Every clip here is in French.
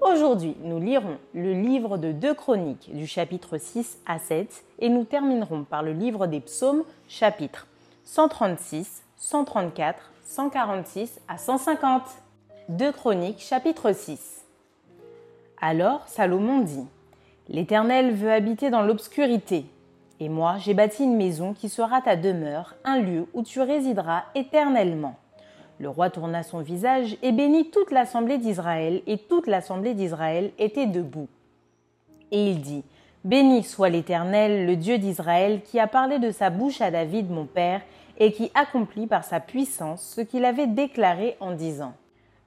Aujourd'hui, nous lirons le livre de deux chroniques du chapitre 6 à 7 et nous terminerons par le livre des psaumes chapitres 136, 134, 146 à 150. Deux chroniques chapitre 6. Alors Salomon dit L'Éternel veut habiter dans l'obscurité. Et moi, j'ai bâti une maison qui sera ta demeure, un lieu où tu résideras éternellement. Le roi tourna son visage et bénit toute l'assemblée d'Israël, et toute l'assemblée d'Israël était debout. Et il dit, Béni soit l'Éternel, le Dieu d'Israël, qui a parlé de sa bouche à David mon père, et qui accomplit par sa puissance ce qu'il avait déclaré en disant.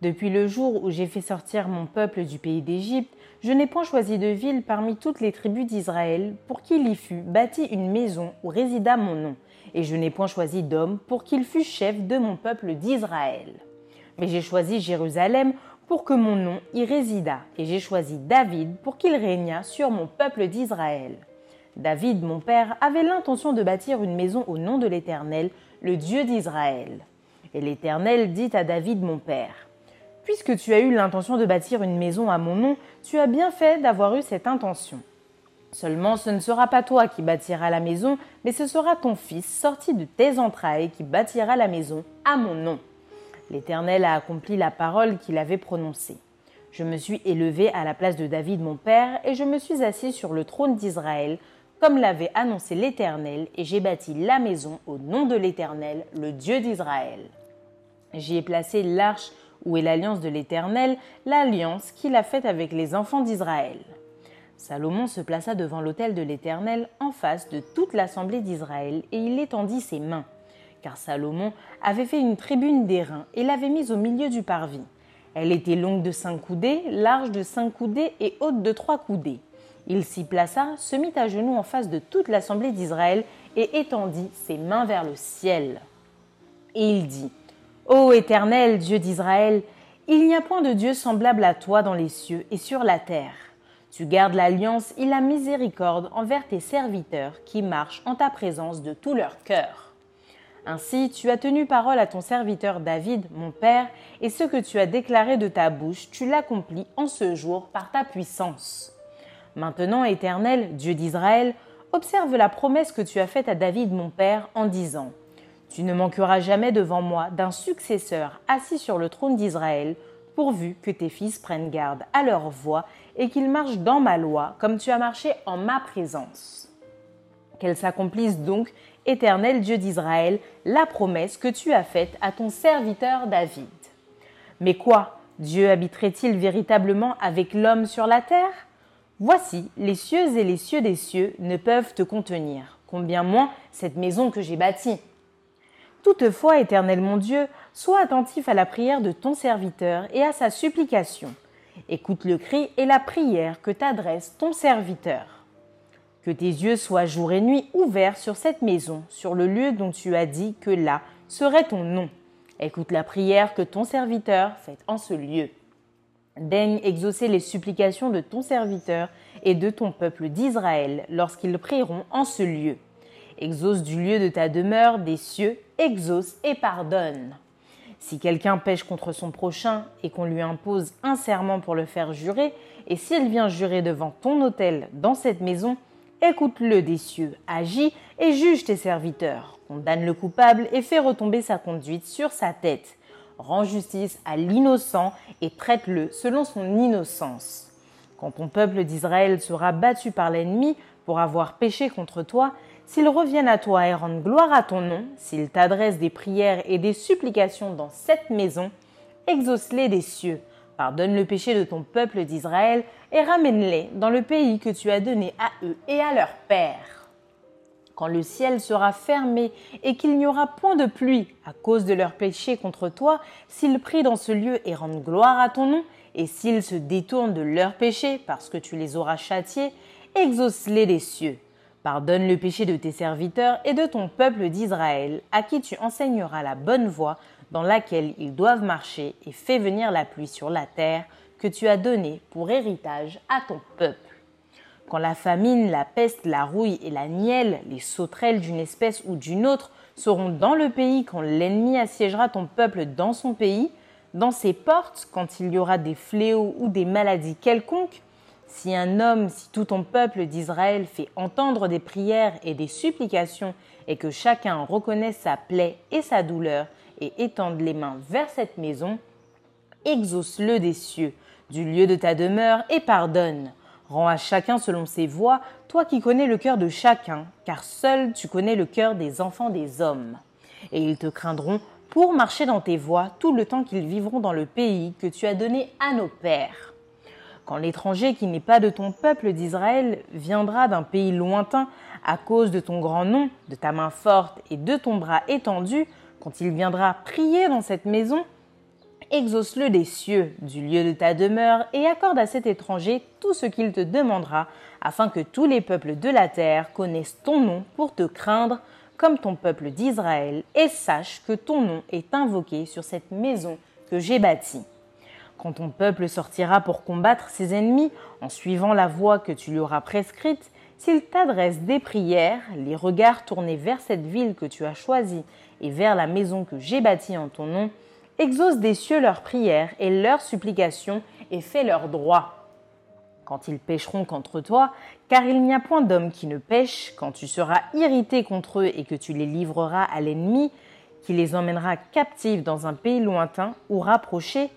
Depuis le jour où j'ai fait sortir mon peuple du pays d'Égypte, je n'ai point choisi de ville parmi toutes les tribus d'Israël pour qu'il y fût bâti une maison où résida mon nom et je n'ai point choisi d'homme pour qu'il fût chef de mon peuple d'Israël. Mais j'ai choisi Jérusalem pour que mon nom y résidât, et j'ai choisi David pour qu'il régnât sur mon peuple d'Israël. David, mon père, avait l'intention de bâtir une maison au nom de l'Éternel, le Dieu d'Israël. Et l'Éternel dit à David, mon père, Puisque tu as eu l'intention de bâtir une maison à mon nom, tu as bien fait d'avoir eu cette intention. Seulement ce ne sera pas toi qui bâtiras la maison, mais ce sera ton fils sorti de tes entrailles qui bâtira la maison à mon nom. L'Éternel a accompli la parole qu'il avait prononcée. Je me suis élevé à la place de David mon père, et je me suis assis sur le trône d'Israël, comme l'avait annoncé l'Éternel, et j'ai bâti la maison au nom de l'Éternel, le Dieu d'Israël. J'y ai placé l'arche où est l'alliance de l'Éternel, l'alliance qu'il a faite avec les enfants d'Israël. Salomon se plaça devant l'autel de l'Éternel en face de toute l'assemblée d'Israël et il étendit ses mains. Car Salomon avait fait une tribune d'airain et l'avait mise au milieu du parvis. Elle était longue de cinq coudées, large de cinq coudées et haute de trois coudées. Il s'y plaça, se mit à genoux en face de toute l'assemblée d'Israël et étendit ses mains vers le ciel. Et il dit Ô Éternel, Dieu d'Israël, il n'y a point de Dieu semblable à toi dans les cieux et sur la terre. Tu gardes l'alliance et la miséricorde envers tes serviteurs qui marchent en ta présence de tout leur cœur. Ainsi, tu as tenu parole à ton serviteur David, mon Père, et ce que tu as déclaré de ta bouche, tu l'accomplis en ce jour par ta puissance. Maintenant, Éternel, Dieu d'Israël, observe la promesse que tu as faite à David, mon Père, en disant Tu ne manqueras jamais devant moi d'un successeur assis sur le trône d'Israël, pourvu que tes fils prennent garde à leur voix et qu'ils marchent dans ma loi, comme tu as marché en ma présence. Qu'elle s'accomplisse donc, éternel Dieu d'Israël, la promesse que tu as faite à ton serviteur David. Mais quoi Dieu habiterait-il véritablement avec l'homme sur la terre? Voici, les cieux et les cieux des cieux ne peuvent te contenir, combien moins cette maison que j'ai bâtie. Toutefois, éternel mon Dieu, sois attentif à la prière de ton serviteur et à sa supplication Écoute le cri et la prière que t'adresse ton serviteur. Que tes yeux soient jour et nuit ouverts sur cette maison, sur le lieu dont tu as dit que là serait ton nom. Écoute la prière que ton serviteur fait en ce lieu. Daigne exaucer les supplications de ton serviteur et de ton peuple d'Israël lorsqu'ils prieront en ce lieu. Exauce du lieu de ta demeure des cieux, exauce et pardonne. Si quelqu'un pêche contre son prochain et qu'on lui impose un serment pour le faire jurer, et s'il vient jurer devant ton autel dans cette maison, écoute-le des cieux, agis et juge tes serviteurs, condamne le coupable et fais retomber sa conduite sur sa tête. Rends justice à l'innocent et traite-le selon son innocence. Quand ton peuple d'Israël sera battu par l'ennemi pour avoir péché contre toi, s'ils reviennent à toi et rendent gloire à ton nom, s'ils t'adressent des prières et des supplications dans cette maison, exauce-les des cieux, pardonne le péché de ton peuple d'Israël et ramène-les dans le pays que tu as donné à eux et à leurs pères. Quand le ciel sera fermé et qu'il n'y aura point de pluie à cause de leurs péchés contre toi, s'ils prient dans ce lieu et rendent gloire à ton nom, et s'ils se détournent de leurs péchés parce que tu les auras châtiés, exauce-les des cieux. Pardonne le péché de tes serviteurs et de ton peuple d'Israël, à qui tu enseigneras la bonne voie dans laquelle ils doivent marcher, et fais venir la pluie sur la terre que tu as donnée pour héritage à ton peuple. Quand la famine, la peste, la rouille et la nielle, les sauterelles d'une espèce ou d'une autre, seront dans le pays quand l'ennemi assiégera ton peuple dans son pays, dans ses portes, quand il y aura des fléaux ou des maladies quelconques, si un homme, si tout ton peuple d'Israël fait entendre des prières et des supplications, et que chacun reconnaisse sa plaie et sa douleur, et étende les mains vers cette maison, exauce-le des cieux, du lieu de ta demeure, et pardonne. Rends à chacun selon ses voies, toi qui connais le cœur de chacun, car seul tu connais le cœur des enfants des hommes. Et ils te craindront pour marcher dans tes voies tout le temps qu'ils vivront dans le pays que tu as donné à nos pères. Quand l'étranger qui n'est pas de ton peuple d'Israël viendra d'un pays lointain à cause de ton grand nom, de ta main forte et de ton bras étendu, quand il viendra prier dans cette maison, exauce-le des cieux, du lieu de ta demeure, et accorde à cet étranger tout ce qu'il te demandera, afin que tous les peuples de la terre connaissent ton nom pour te craindre, comme ton peuple d'Israël, et sache que ton nom est invoqué sur cette maison que j'ai bâtie. Quand ton peuple sortira pour combattre ses ennemis en suivant la voie que tu lui auras prescrite, s'il t'adresse des prières, les regards tournés vers cette ville que tu as choisie et vers la maison que j'ai bâtie en ton nom, exauce des cieux leurs prières et leurs supplications et fais leur droit. Quand ils pécheront contre toi, car il n'y a point d'homme qui ne pêche, quand tu seras irrité contre eux et que tu les livreras à l'ennemi, qui les emmènera captifs dans un pays lointain ou rapproché,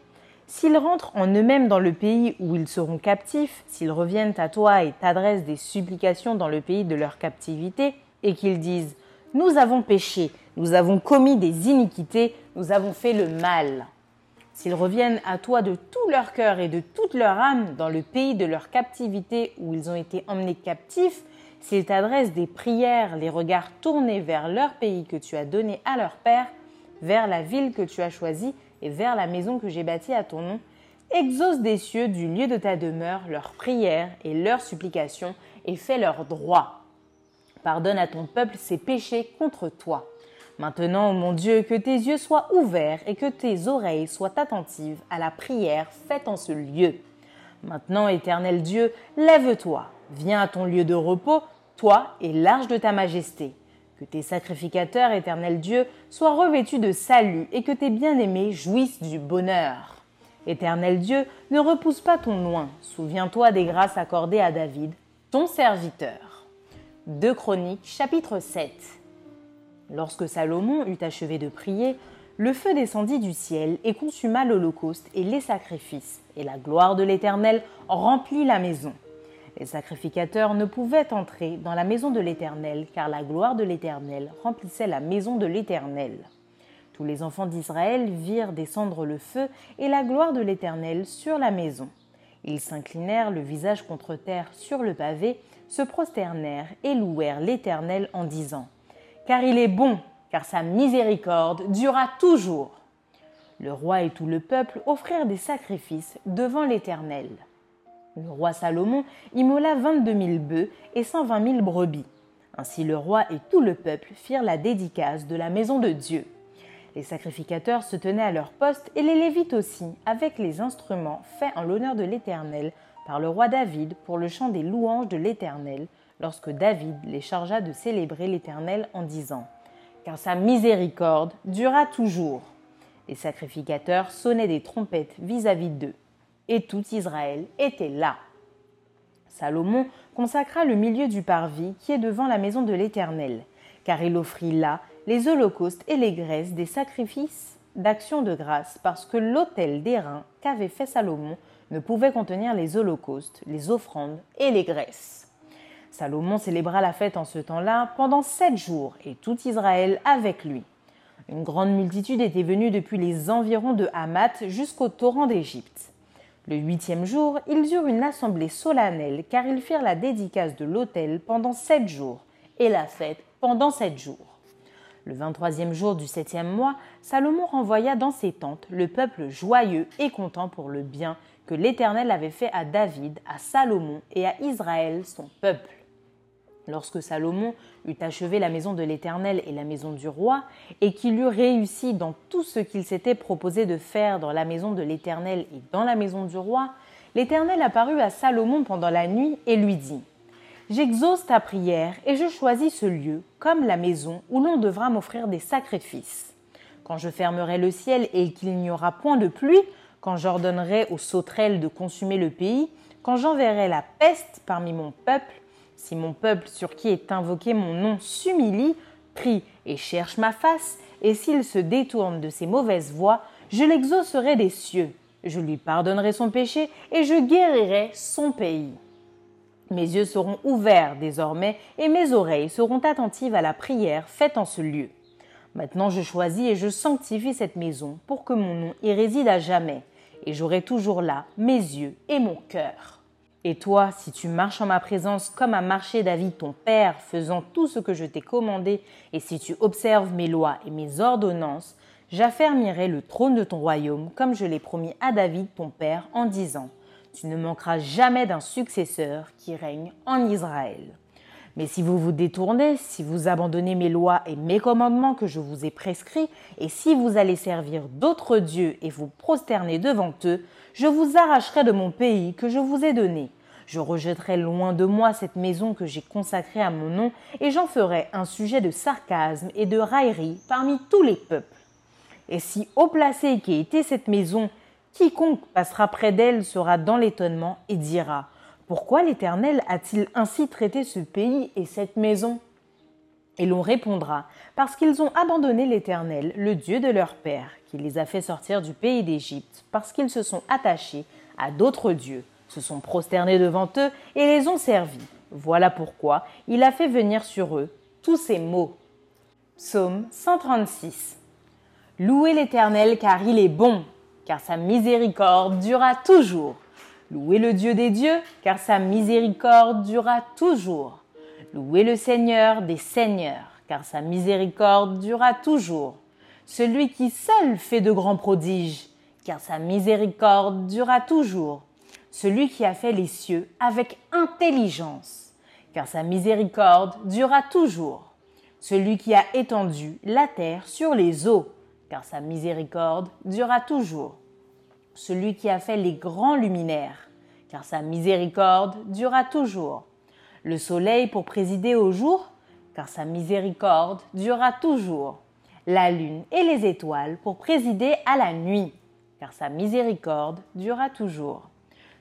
S'ils rentrent en eux-mêmes dans le pays où ils seront captifs, s'ils reviennent à toi et t'adressent des supplications dans le pays de leur captivité, et qu'ils disent Nous avons péché, nous avons commis des iniquités, nous avons fait le mal. S'ils reviennent à toi de tout leur cœur et de toute leur âme dans le pays de leur captivité où ils ont été emmenés captifs, s'ils t'adressent des prières, les regards tournés vers leur pays que tu as donné à leur père, vers la ville que tu as choisie, et vers la maison que j'ai bâtie à ton nom, exauce des cieux du lieu de ta demeure leurs prières et leurs supplications, et fais leur droit. Pardonne à ton peuple ses péchés contre toi. Maintenant, mon Dieu, que tes yeux soient ouverts et que tes oreilles soient attentives à la prière faite en ce lieu. Maintenant, éternel Dieu, lève-toi, viens à ton lieu de repos, toi et l'arche de ta majesté. Que tes sacrificateurs, éternel Dieu, soient revêtus de salut et que tes bien-aimés jouissent du bonheur. Éternel Dieu, ne repousse pas ton loin. Souviens-toi des grâces accordées à David, ton serviteur. 2 Chroniques, chapitre 7. Lorsque Salomon eut achevé de prier, le feu descendit du ciel et consuma l'holocauste et les sacrifices, et la gloire de l'Éternel remplit la maison. Les sacrificateurs ne pouvaient entrer dans la maison de l'Éternel, car la gloire de l'Éternel remplissait la maison de l'Éternel. Tous les enfants d'Israël virent descendre le feu et la gloire de l'Éternel sur la maison. Ils s'inclinèrent le visage contre terre sur le pavé, se prosternèrent et louèrent l'Éternel en disant Car il est bon, car sa miséricorde durera toujours. Le roi et tout le peuple offrirent des sacrifices devant l'Éternel. Le roi Salomon immola 22 000 bœufs et 120 000 brebis. Ainsi le roi et tout le peuple firent la dédicace de la maison de Dieu. Les sacrificateurs se tenaient à leur poste et les Lévites aussi, avec les instruments faits en l'honneur de l'Éternel par le roi David pour le chant des louanges de l'Éternel, lorsque David les chargea de célébrer l'Éternel en disant Car sa miséricorde dura toujours. Les sacrificateurs sonnaient des trompettes vis-à-vis d'eux. Et tout Israël était là. Salomon consacra le milieu du parvis qui est devant la maison de l'Éternel, car il offrit là les holocaustes et les graisses des sacrifices d'action de grâce, parce que l'autel d'airain qu'avait fait Salomon ne pouvait contenir les holocaustes, les offrandes et les graisses. Salomon célébra la fête en ce temps-là pendant sept jours, et tout Israël avec lui. Une grande multitude était venue depuis les environs de Hamath jusqu'au torrent d'Égypte. Le huitième jour, ils eurent une assemblée solennelle car ils firent la dédicace de l'autel pendant sept jours et la fête pendant sept jours. Le vingt-troisième jour du septième mois, Salomon renvoya dans ses tentes le peuple joyeux et content pour le bien que l'Éternel avait fait à David, à Salomon et à Israël, son peuple. Lorsque Salomon eut achevé la maison de l'Éternel et la maison du roi, et qu'il eut réussi dans tout ce qu'il s'était proposé de faire dans la maison de l'Éternel et dans la maison du roi, l'Éternel apparut à Salomon pendant la nuit et lui dit J'exauce ta prière et je choisis ce lieu comme la maison où l'on devra m'offrir des sacrifices. Quand je fermerai le ciel et qu'il n'y aura point de pluie, quand j'ordonnerai aux sauterelles de consumer le pays, quand j'enverrai la peste parmi mon peuple, si mon peuple sur qui est invoqué mon nom s'humilie, prie et cherche ma face, et s'il se détourne de ses mauvaises voies, je l'exaucerai des cieux, je lui pardonnerai son péché, et je guérirai son pays. Mes yeux seront ouverts désormais, et mes oreilles seront attentives à la prière faite en ce lieu. Maintenant je choisis et je sanctifie cette maison pour que mon nom y réside à jamais, et j'aurai toujours là mes yeux et mon cœur. Et toi, si tu marches en ma présence comme a marché David ton père, faisant tout ce que je t'ai commandé, et si tu observes mes lois et mes ordonnances, j'affermirai le trône de ton royaume comme je l'ai promis à David ton père en disant, tu ne manqueras jamais d'un successeur qui règne en Israël. Mais si vous vous détournez, si vous abandonnez mes lois et mes commandements que je vous ai prescrits, et si vous allez servir d'autres dieux et vous prosterner devant eux, je vous arracherai de mon pays que je vous ai donné, je rejetterai loin de moi cette maison que j'ai consacrée à mon nom, et j'en ferai un sujet de sarcasme et de raillerie parmi tous les peuples. Et si haut placé qu'ait été cette maison, quiconque passera près d'elle sera dans l'étonnement et dira Pourquoi l'Éternel a-t-il ainsi traité ce pays et cette maison? Et l'on répondra Parce qu'ils ont abandonné l'Éternel, le Dieu de leur père, qui les a fait sortir du pays d'Égypte, parce qu'ils se sont attachés à d'autres dieux se sont prosternés devant eux et les ont servis. Voilà pourquoi il a fait venir sur eux tous ces mots. Psaume 136. Louez l'Éternel car il est bon, car sa miséricorde durera toujours. Louez le Dieu des dieux, car sa miséricorde durera toujours. Louez le Seigneur des seigneurs, car sa miséricorde durera toujours. Celui qui seul fait de grands prodiges, car sa miséricorde durera toujours celui qui a fait les cieux avec intelligence, car sa miséricorde durera toujours. Celui qui a étendu la terre sur les eaux, car sa miséricorde durera toujours. Celui qui a fait les grands luminaires, car sa miséricorde durera toujours. Le soleil pour présider au jour, car sa miséricorde durera toujours. La lune et les étoiles pour présider à la nuit, car sa miséricorde durera toujours.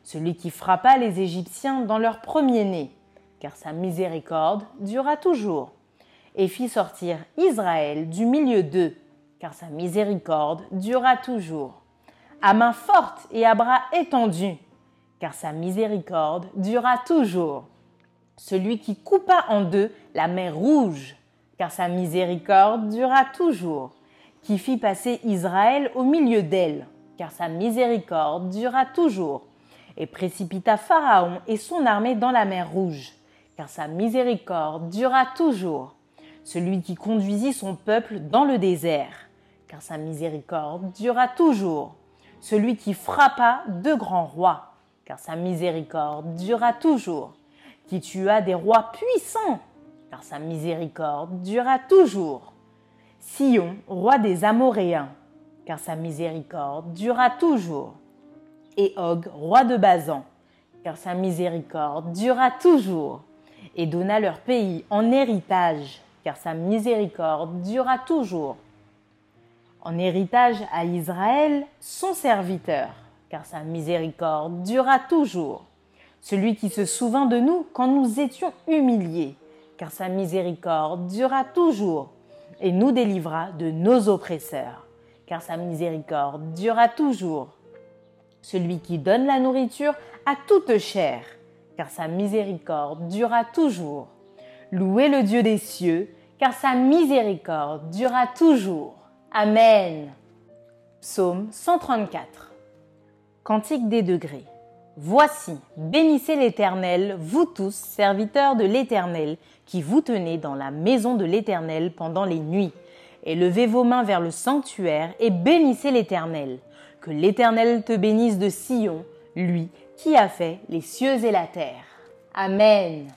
Celui qui frappa les Égyptiens dans leur premier-né, car sa miséricorde dura toujours, et fit sortir Israël du milieu d'eux, car sa miséricorde dura toujours, à main forte et à bras étendus, car sa miséricorde dura toujours, celui qui coupa en deux la mer rouge, car sa miséricorde dura toujours, qui fit passer Israël au milieu d'elle, car sa miséricorde dura toujours, et précipita Pharaon et son armée dans la mer Rouge, car sa miséricorde dura toujours. Celui qui conduisit son peuple dans le désert, car sa miséricorde dura toujours. Celui qui frappa deux grands rois, car sa miséricorde dura toujours. Qui tua des rois puissants, car sa miséricorde dura toujours. Sion, roi des Amoréens, car sa miséricorde dura toujours et Og, roi de Bazan, car sa miséricorde dura toujours, et donna leur pays en héritage, car sa miséricorde dura toujours. En héritage à Israël, son serviteur, car sa miséricorde durera toujours. Celui qui se souvint de nous quand nous étions humiliés, car sa miséricorde durera toujours, et nous délivra de nos oppresseurs, car sa miséricorde durera toujours. Celui qui donne la nourriture à toute chair, car sa miséricorde durera toujours. Louez le Dieu des cieux, car sa miséricorde durera toujours. Amen. Psaume 134. Cantique des degrés. Voici, bénissez l'Éternel, vous tous, serviteurs de l'Éternel, qui vous tenez dans la maison de l'Éternel pendant les nuits. Élevez vos mains vers le sanctuaire et bénissez l'Éternel. Que l'Éternel te bénisse de Sion, lui qui a fait les cieux et la terre. Amen.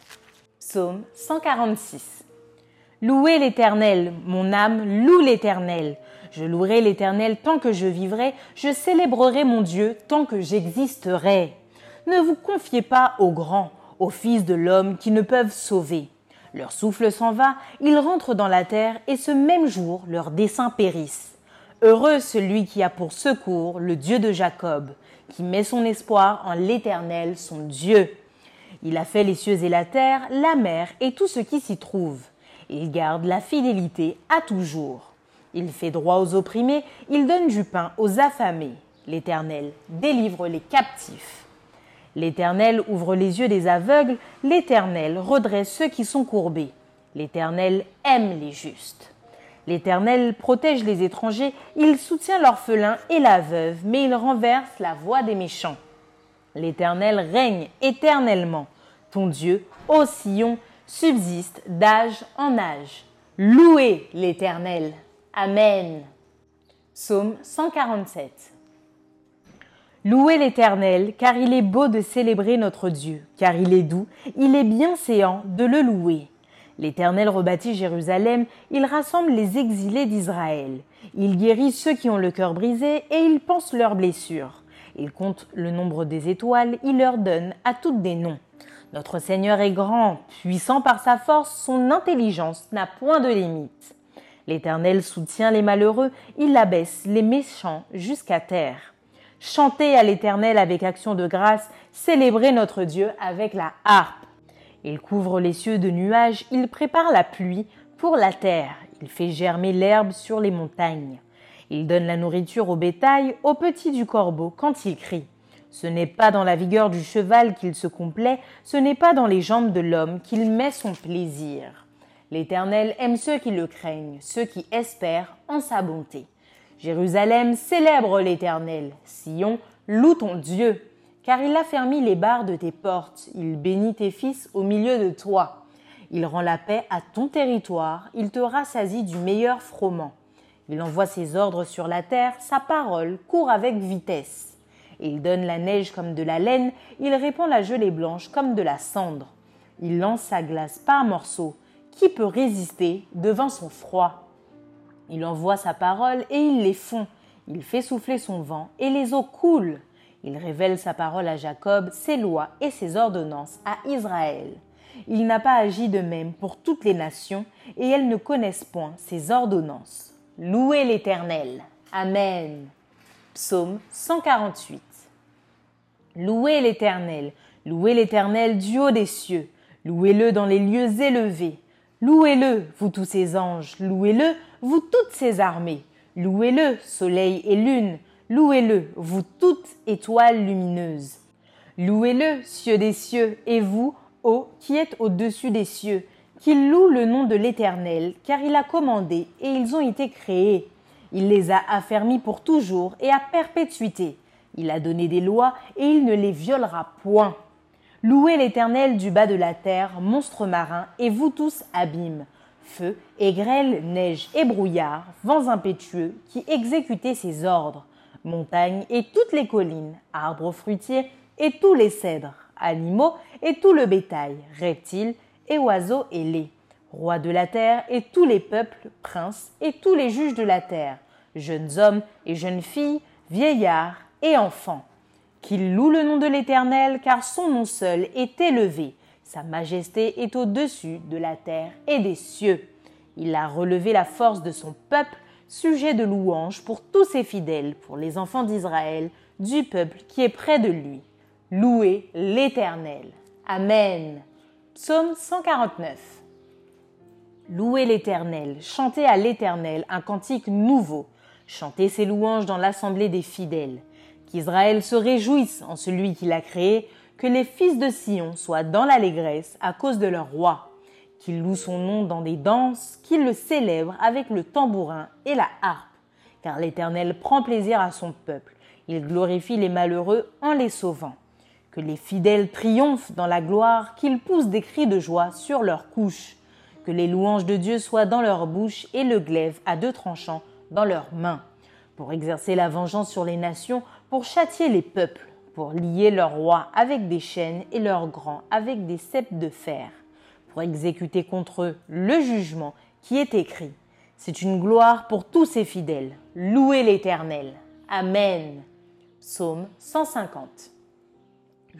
Psaume 146. Louez l'Éternel, mon âme loue l'Éternel. Je louerai l'Éternel tant que je vivrai, je célébrerai mon Dieu tant que j'existerai. Ne vous confiez pas aux grands, aux fils de l'homme qui ne peuvent sauver. Leur souffle s'en va, ils rentrent dans la terre, et ce même jour leurs desseins périssent. Heureux celui qui a pour secours le Dieu de Jacob, qui met son espoir en l'Éternel, son Dieu. Il a fait les cieux et la terre, la mer et tout ce qui s'y trouve. Il garde la fidélité à toujours. Il fait droit aux opprimés, il donne du pain aux affamés. L'Éternel délivre les captifs. L'Éternel ouvre les yeux des aveugles, l'Éternel redresse ceux qui sont courbés. L'Éternel aime les justes. L'Éternel protège les étrangers, il soutient l'orphelin et la veuve, mais il renverse la voix des méchants. L'Éternel règne éternellement. Ton Dieu, ô Sion, subsiste d'âge en âge. Louez l'Éternel. Amen. Psaume 147. Louez l'Éternel, car il est beau de célébrer notre Dieu, car il est doux, il est bien séant de le louer. L'Éternel rebâtit Jérusalem, il rassemble les exilés d'Israël. Il guérit ceux qui ont le cœur brisé et il pense leurs blessures. Il compte le nombre des étoiles, il leur donne à toutes des noms. Notre Seigneur est grand, puissant par sa force, son intelligence n'a point de limite. L'Éternel soutient les malheureux, il abaisse les méchants jusqu'à terre. Chantez à l'Éternel avec action de grâce, célébrez notre Dieu avec la harpe. Il couvre les cieux de nuages, il prépare la pluie pour la terre, il fait germer l'herbe sur les montagnes. Il donne la nourriture au bétail, aux petits du corbeau quand il crie. Ce n'est pas dans la vigueur du cheval qu'il se complaît, ce n'est pas dans les jambes de l'homme qu'il met son plaisir. L'Éternel aime ceux qui le craignent, ceux qui espèrent en sa bonté. Jérusalem célèbre l'Éternel, Sion loue ton Dieu car il affermit les barres de tes portes, il bénit tes fils au milieu de toi. Il rend la paix à ton territoire, il te rassasie du meilleur froment. Il envoie ses ordres sur la terre, sa parole court avec vitesse. Il donne la neige comme de la laine, il répand la gelée blanche comme de la cendre. Il lance sa glace par morceaux. Qui peut résister devant son froid Il envoie sa parole et il les fond. Il fait souffler son vent et les eaux coulent. Il révèle sa parole à Jacob, ses lois et ses ordonnances à Israël. Il n'a pas agi de même pour toutes les nations, et elles ne connaissent point ses ordonnances. Louez l'Éternel. Amen. Psaume 148. Louez l'Éternel, louez l'Éternel du haut des cieux, louez-le dans les lieux élevés. Louez-le, vous tous ses anges, louez-le, vous toutes ses armées. Louez-le, soleil et lune, Louez-le, vous toutes étoiles lumineuses. Louez-le, cieux des cieux, et vous, ô qui êtes au-dessus des cieux, qu'il loue le nom de l'Éternel, car il a commandé, et ils ont été créés. Il les a affermis pour toujours et à perpétuité. Il a donné des lois, et il ne les violera point. Louez l'Éternel du bas de la terre, monstres marins, et vous tous abîmes, feu, et grêle, neige et brouillard, vents impétueux, qui exécutez ses ordres. Montagnes et toutes les collines, arbres fruitiers et tous les cèdres, animaux et tout le bétail, reptiles et oiseaux ailés, rois de la terre et tous les peuples, princes et tous les juges de la terre, jeunes hommes et jeunes filles, vieillards et enfants. Qu'il loue le nom de l'Éternel, car son nom seul est élevé. Sa majesté est au-dessus de la terre et des cieux. Il a relevé la force de son peuple sujet de louange pour tous ses fidèles, pour les enfants d'Israël, du peuple qui est près de lui. Louez l'Éternel. Amen. Psaume 149. Louez l'Éternel, chantez à l'Éternel un cantique nouveau, chantez ses louanges dans l'assemblée des fidèles. Qu'Israël se réjouisse en celui qui l'a créé, que les fils de Sion soient dans l'allégresse à cause de leur roi, qu'ils louent son nom dans des danses, qu'ils le célèbrent avec le tambourin et la harpe, car l'Éternel prend plaisir à son peuple, il glorifie les malheureux en les sauvant. Que les fidèles triomphent dans la gloire, qu'ils poussent des cris de joie sur leurs couches, que les louanges de Dieu soient dans leur bouche et le glaive à deux tranchants dans leurs mains, pour exercer la vengeance sur les nations, pour châtier les peuples, pour lier leurs rois avec des chaînes et leurs grands avec des ceps de fer, pour exécuter contre eux le jugement qui est écrit. C'est une gloire pour tous ses fidèles. Louez l'Éternel. Amen. Psaume 150.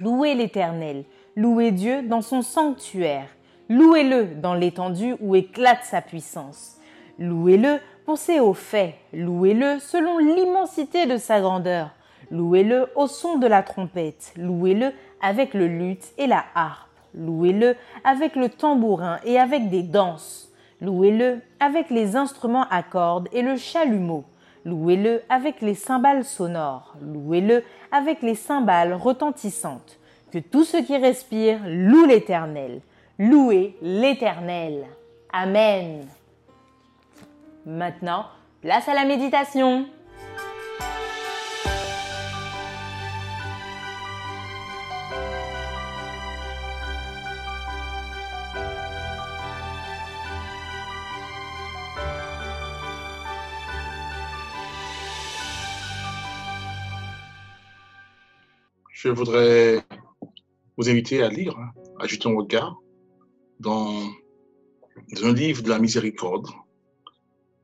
Louez l'Éternel, louez Dieu dans son sanctuaire, louez-le dans l'étendue où éclate sa puissance. Louez-le pour ses hauts faits, louez-le selon l'immensité de sa grandeur, louez-le au son de la trompette, louez-le avec le luth et la harpe, louez-le avec le tambourin et avec des danses, louez-le avec les instruments à cordes et le chalumeau, Louez-le avec les cymbales sonores, louez-le avec les cymbales retentissantes. Que tout ce qui respire loue l'Éternel. Louez l'Éternel. Amen. Maintenant, place à la méditation. Je voudrais vous inviter à lire, hein, à jeter un regard dans un livre de la miséricorde,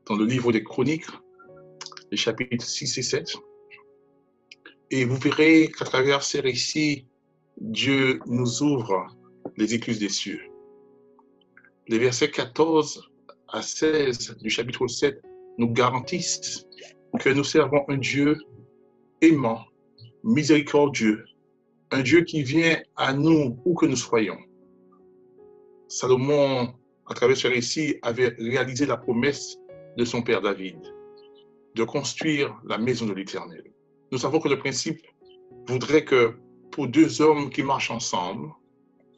dans le livre des chroniques, les chapitres 6 et 7. Et vous verrez qu'à travers ces récits, Dieu nous ouvre les écluses des cieux. Les versets 14 à 16 du chapitre 7 nous garantissent que nous servons un Dieu aimant, miséricordieux, un Dieu qui vient à nous où que nous soyons. Salomon, à travers ce récit, avait réalisé la promesse de son père David de construire la maison de l'Éternel. Nous savons que le principe voudrait que pour deux hommes qui marchent ensemble,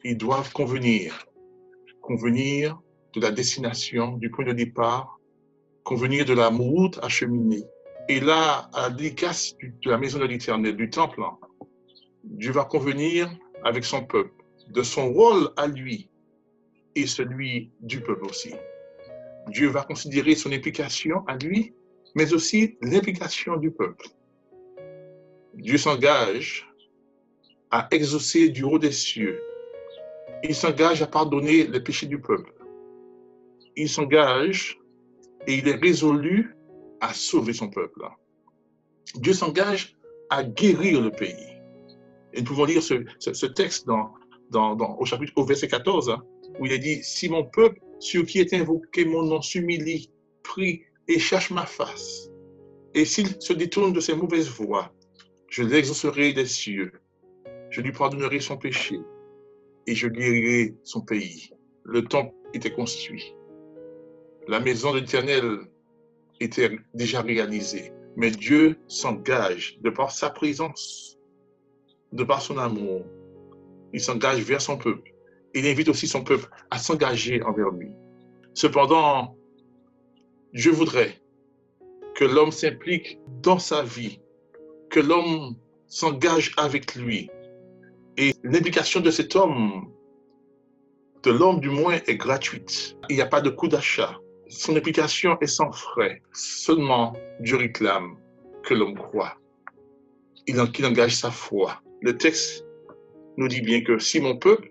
ils doivent convenir. Convenir de la destination, du point de départ, convenir de la route à cheminer. Et là, à l'écasse de la maison de l'Éternel, du temple, Dieu va convenir avec son peuple de son rôle à lui et celui du peuple aussi. Dieu va considérer son implication à lui, mais aussi l'implication du peuple. Dieu s'engage à exaucer du haut des cieux. Il s'engage à pardonner les péchés du peuple. Il s'engage et il est résolu à sauver son peuple. Dieu s'engage à guérir le pays. Et nous pouvons lire ce, texte au chapitre au verset 14, hein, où il est dit, si mon peuple, sur qui est invoqué mon nom, s'humilie, prie et cherche ma face, et s'il se détourne de ses mauvaises voies, je l'exaucerai des cieux, je lui pardonnerai son péché, et je guérirai son pays. Le temple était construit. La maison de l'Éternel était déjà réalisé. Mais Dieu s'engage de par sa présence, de par son amour. Il s'engage vers son peuple. Il invite aussi son peuple à s'engager envers lui. Cependant, je voudrais que l'homme s'implique dans sa vie, que l'homme s'engage avec lui. Et l'implication de cet homme, de l'homme du moins, est gratuite. Il n'y a pas de coût d'achat son application est sans frais. Seulement, Dieu réclame que l'homme croit. Il, engage sa foi. Le texte nous dit bien que si mon peuple,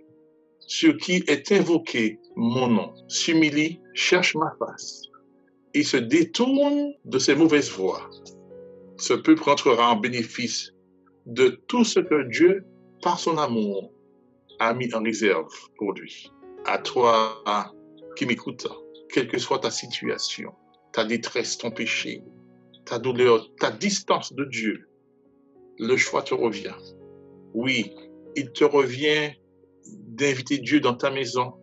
sur qui est invoqué mon nom, s'humilie, cherche ma face et se détourne de ses mauvaises voies, ce peuple rentrera en bénéfice de tout ce que Dieu, par son amour, a mis en réserve pour lui. À toi qui m'écoutes, quelle que soit ta situation, ta détresse, ton péché, ta douleur, ta distance de Dieu, le choix te revient. Oui, il te revient d'inviter Dieu dans ta maison.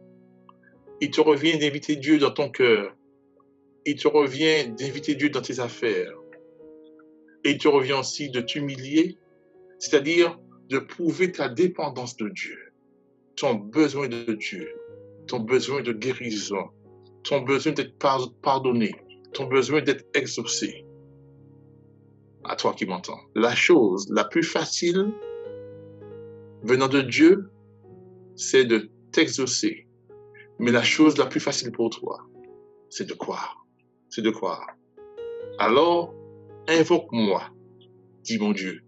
Il te revient d'inviter Dieu dans ton cœur. Il te revient d'inviter Dieu dans tes affaires. Et il te revient aussi de t'humilier, c'est-à-dire de prouver ta dépendance de Dieu, ton besoin de Dieu, ton besoin de guérison, ton besoin d'être pardonné, ton besoin d'être exaucé. À toi qui m'entends. La chose la plus facile venant de Dieu, c'est de t'exaucer. Mais la chose la plus facile pour toi, c'est de croire. C'est de croire. Alors, invoque-moi, dit mon Dieu.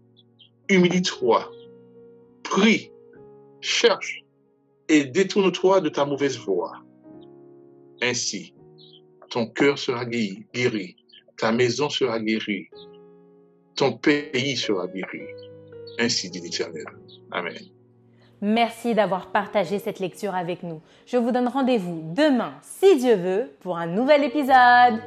Humilie-toi. Prie. Cherche. Et détourne-toi de ta mauvaise voie. Ainsi, ton cœur sera guéri, ta maison sera guérie, ton pays sera guéri. Ainsi dit l'Éternel. Amen. Merci d'avoir partagé cette lecture avec nous. Je vous donne rendez-vous demain, si Dieu veut, pour un nouvel épisode.